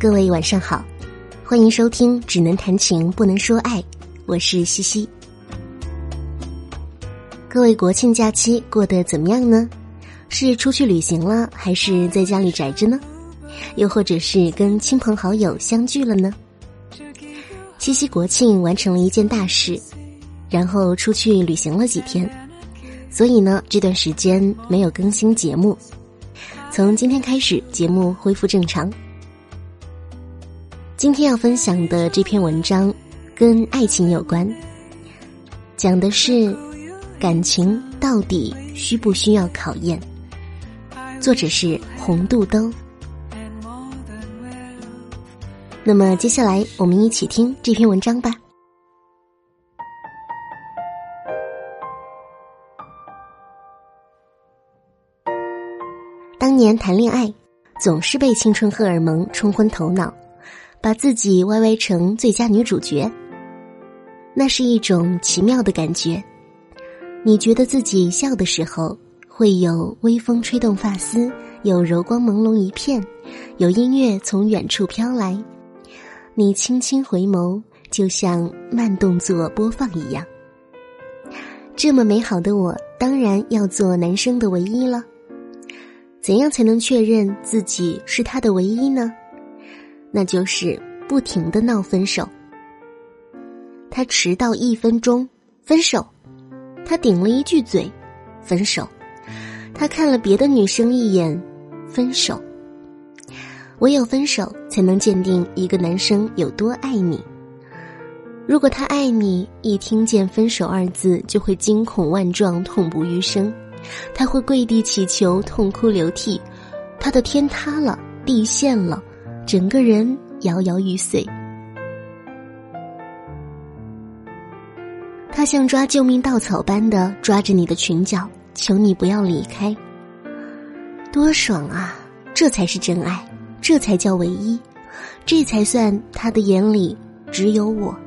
各位晚上好，欢迎收听《只能谈情不能说爱》，我是西西。各位国庆假期过得怎么样呢？是出去旅行了，还是在家里宅着呢？又或者是跟亲朋好友相聚了呢？七夕国庆完成了一件大事，然后出去旅行了几天，所以呢，这段时间没有更新节目。从今天开始，节目恢复正常。今天要分享的这篇文章跟爱情有关，讲的是感情到底需不需要考验。作者是红肚兜。那么接下来我们一起听这篇文章吧。当年谈恋爱，总是被青春荷尔蒙冲昏头脑。把自己歪歪成最佳女主角，那是一种奇妙的感觉。你觉得自己笑的时候，会有微风吹动发丝，有柔光朦胧一片，有音乐从远处飘来。你轻轻回眸，就像慢动作播放一样。这么美好的我，当然要做男生的唯一了。怎样才能确认自己是他的唯一呢？那就是不停的闹分手。他迟到一分钟，分手；他顶了一句嘴，分手；他看了别的女生一眼，分手。唯有分手，才能鉴定一个男生有多爱你。如果他爱你，一听见“分手”二字，就会惊恐万状，痛不欲生。他会跪地祈求，痛哭流涕。他的天塌了，地陷了。整个人摇摇欲碎，他像抓救命稻草般的抓着你的裙角，求你不要离开。多爽啊！这才是真爱，这才叫唯一，这才算他的眼里只有我。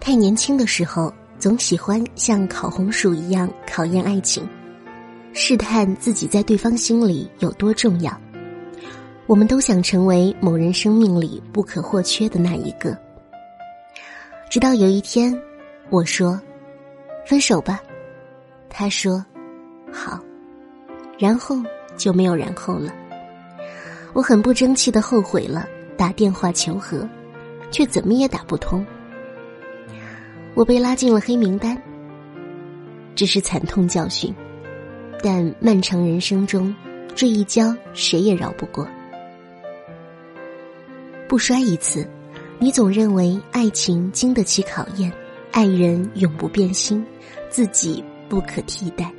太年轻的时候，总喜欢像烤红薯一样考验爱情。试探自己在对方心里有多重要，我们都想成为某人生命里不可或缺的那一个。直到有一天，我说：“分手吧。”他说：“好。”然后就没有然后了。我很不争气的后悔了，打电话求和，却怎么也打不通。我被拉进了黑名单，这是惨痛教训。但漫长人生中，这一跤谁也绕不过。不摔一次，你总认为爱情经得起考验，爱人永不变心，自己不可替代。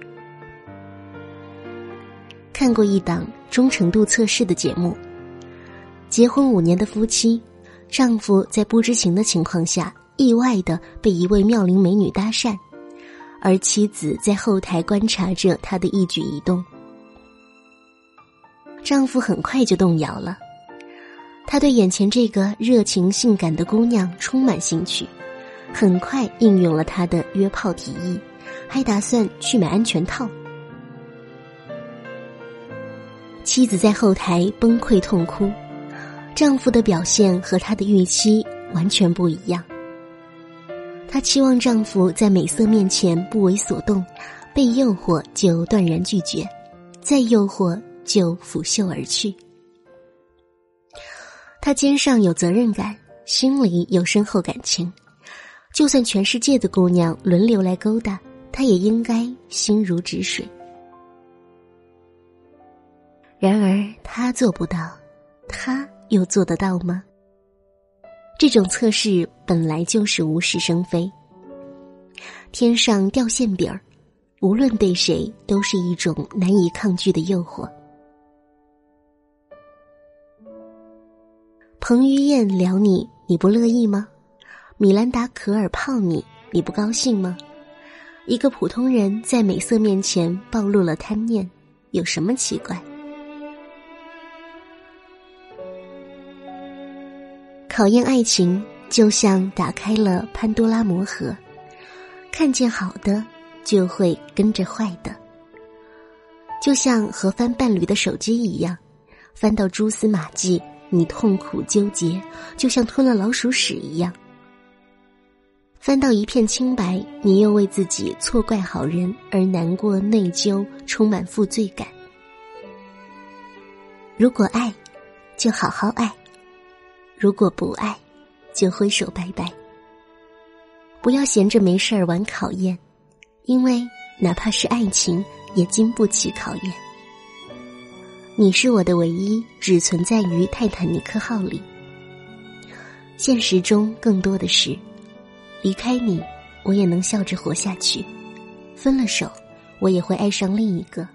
看过一档忠诚度测试的节目，结婚五年的夫妻，丈夫在不知情的情况下，意外的被一位妙龄美女搭讪。而妻子在后台观察着他的一举一动，丈夫很快就动摇了。他对眼前这个热情性感的姑娘充满兴趣，很快应允了他的约炮提议，还打算去买安全套。妻子在后台崩溃痛哭，丈夫的表现和他的预期完全不一样。期望丈夫在美色面前不为所动，被诱惑就断然拒绝，再诱惑就拂袖而去。她肩上有责任感，心里有深厚感情，就算全世界的姑娘轮流来勾搭，她也应该心如止水。然而她做不到，他又做得到吗？这种测试本来就是无事生非。天上掉馅饼儿，无论对谁都是一种难以抗拒的诱惑。彭于晏撩你，你不乐意吗？米兰达可尔泡你，你不高兴吗？一个普通人在美色面前暴露了贪念，有什么奇怪？考验爱情，就像打开了潘多拉魔盒，看见好的就会跟着坏的，就像和翻伴侣的手机一样，翻到蛛丝马迹，你痛苦纠结，就像吞了老鼠屎一样；翻到一片清白，你又为自己错怪好人而难过、内疚，充满负罪感。如果爱，就好好爱；如果不爱，就挥手拜拜。不要闲着没事儿玩考验，因为哪怕是爱情，也经不起考验。你是我的唯一，只存在于泰坦尼克号里。现实中更多的是，离开你，我也能笑着活下去；分了手，我也会爱上另一个。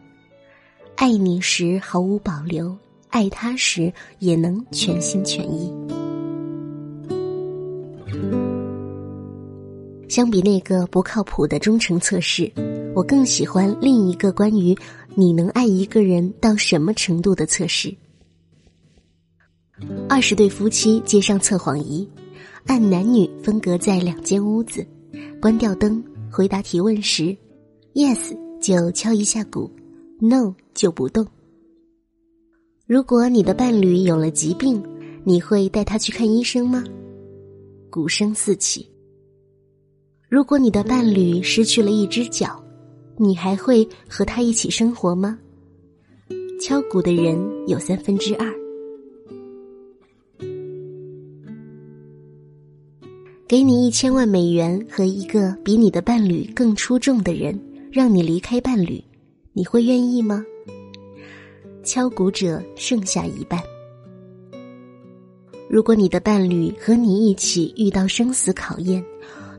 爱你时毫无保留，爱他时也能全心全意。相比那个不靠谱的忠诚测试，我更喜欢另一个关于你能爱一个人到什么程度的测试。二十对夫妻接上测谎仪，按男女分隔在两间屋子，关掉灯，回答提问时，yes 就敲一下鼓，no 就不动。如果你的伴侣有了疾病，你会带他去看医生吗？鼓声四起。如果你的伴侣失去了一只脚，你还会和他一起生活吗？敲鼓的人有三分之二。给你一千万美元和一个比你的伴侣更出众的人，让你离开伴侣，你会愿意吗？敲鼓者剩下一半。如果你的伴侣和你一起遇到生死考验。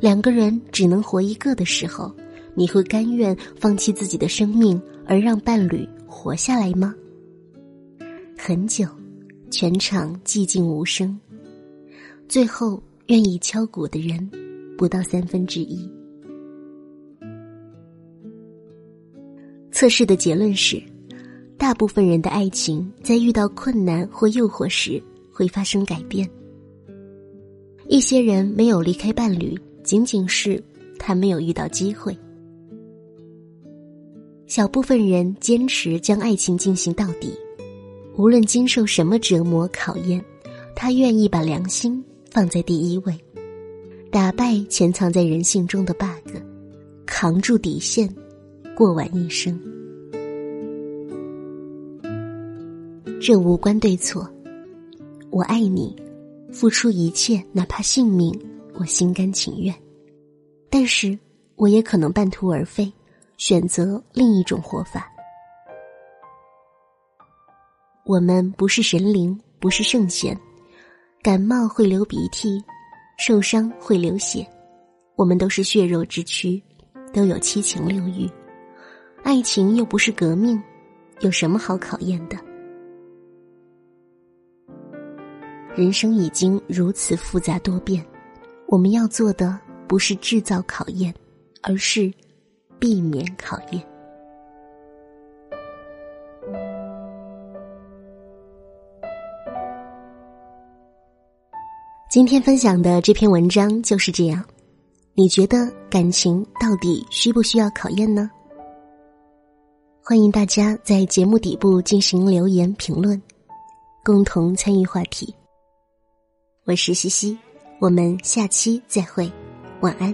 两个人只能活一个的时候，你会甘愿放弃自己的生命而让伴侣活下来吗？很久，全场寂静无声。最后，愿意敲鼓的人不到三分之一。测试的结论是，大部分人的爱情在遇到困难或诱惑时会发生改变。一些人没有离开伴侣。仅仅是他没有遇到机会。小部分人坚持将爱情进行到底，无论经受什么折磨考验，他愿意把良心放在第一位，打败潜藏在人性中的 bug，扛住底线，过完一生。这无关对错，我爱你，付出一切，哪怕性命。我心甘情愿，但是我也可能半途而废，选择另一种活法。我们不是神灵，不是圣贤，感冒会流鼻涕，受伤会流血，我们都是血肉之躯，都有七情六欲。爱情又不是革命，有什么好考验的？人生已经如此复杂多变。我们要做的不是制造考验，而是避免考验。今天分享的这篇文章就是这样。你觉得感情到底需不需要考验呢？欢迎大家在节目底部进行留言评论，共同参与话题。我是西西，我们下期再会，晚安。